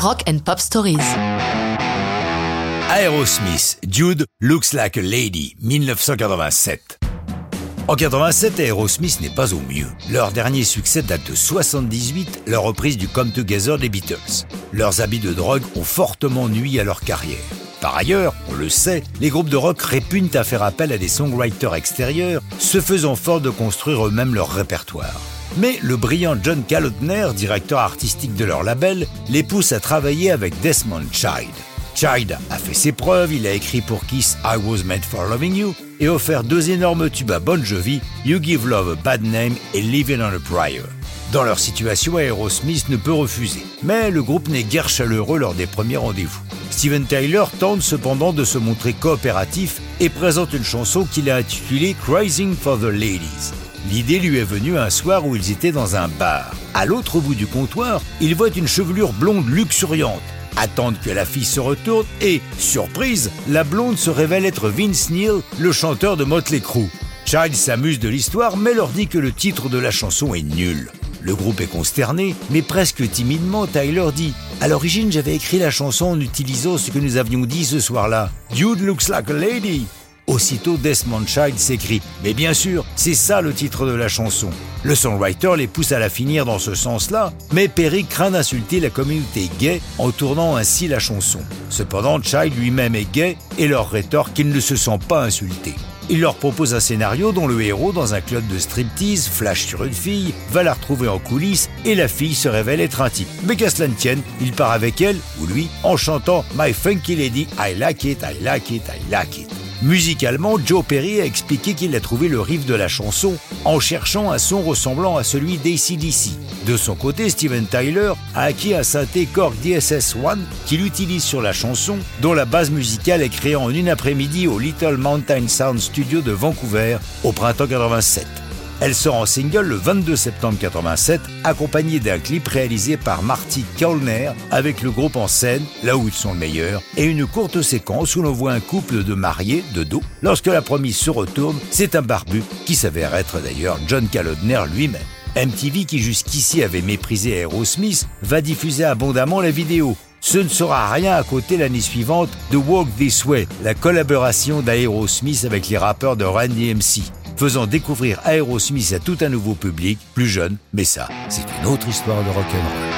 Rock and Pop Stories. Aerosmith, Jude Looks Like a Lady, 1987. En 87, Aerosmith n'est pas au mieux. Leur dernier succès date de 78, leur reprise du Come Together des Beatles. Leurs habits de drogue ont fortement nui à leur carrière. Par ailleurs, on le sait, les groupes de rock répugnent à faire appel à des songwriters extérieurs, se faisant fort de construire eux-mêmes leur répertoire. Mais le brillant John Kalodner, directeur artistique de leur label, les pousse à travailler avec Desmond Child. Child a fait ses preuves, il a écrit pour Kiss I Was Meant for Loving You et offert deux énormes tubes à Bon Jovi, You Give Love a Bad Name et Living on a Prayer. Dans leur situation, Aerosmith ne peut refuser, mais le groupe n'est guère chaleureux lors des premiers rendez-vous. Steven Tyler tente cependant de se montrer coopératif et présente une chanson qu'il a intitulée Crazy for the Ladies. L'idée lui est venue un soir où ils étaient dans un bar. À l'autre bout du comptoir, il voit une chevelure blonde luxuriante attendent que la fille se retourne et, surprise, la blonde se révèle être Vince Neil, le chanteur de Motley Crue. Child s'amuse de l'histoire mais leur dit que le titre de la chanson est nul. Le groupe est consterné, mais presque timidement, Tyler dit À l'origine, j'avais écrit la chanson en utilisant ce que nous avions dit ce soir-là. Dude looks like a lady. Aussitôt, Desmond Child s'écrie Mais bien sûr, c'est ça le titre de la chanson. Le songwriter les pousse à la finir dans ce sens-là, mais Perry craint d'insulter la communauté gay en tournant ainsi la chanson. Cependant, Child lui-même est gay et leur rétorque qu'il ne se sent pas insulté. Il leur propose un scénario dont le héros, dans un club de striptease, flash sur une fille, va la retrouver en coulisses et la fille se révèle être un type. Mais qu'à cela ne tienne, il part avec elle, ou lui, en chantant My Funky Lady, I like it, I like it, I like it. Musicalement, Joe Perry a expliqué qu'il a trouvé le riff de la chanson en cherchant un son ressemblant à celui d'ACDC. De son côté, Steven Tyler a acquis un synthé Korg DSS-1 qu'il utilise sur la chanson, dont la base musicale est créée en une après-midi au Little Mountain Sound Studio de Vancouver au printemps 87. Elle sort en single le 22 septembre 87, accompagnée d'un clip réalisé par Marty Kellner avec le groupe en scène, là où ils sont le meilleur, et une courte séquence où l'on voit un couple de mariés de dos. Lorsque la promise se retourne, c'est un barbu qui s'avère être d'ailleurs John Kalodner lui-même. MTV, qui jusqu'ici avait méprisé Aerosmith, va diffuser abondamment la vidéo. Ce ne sera rien à côté l'année suivante de Walk This Way, la collaboration d'Aerosmith avec les rappeurs de Run DMC faisant découvrir Aerosmith à tout un nouveau public, plus jeune, mais ça, c'est une autre histoire de rock'n'roll.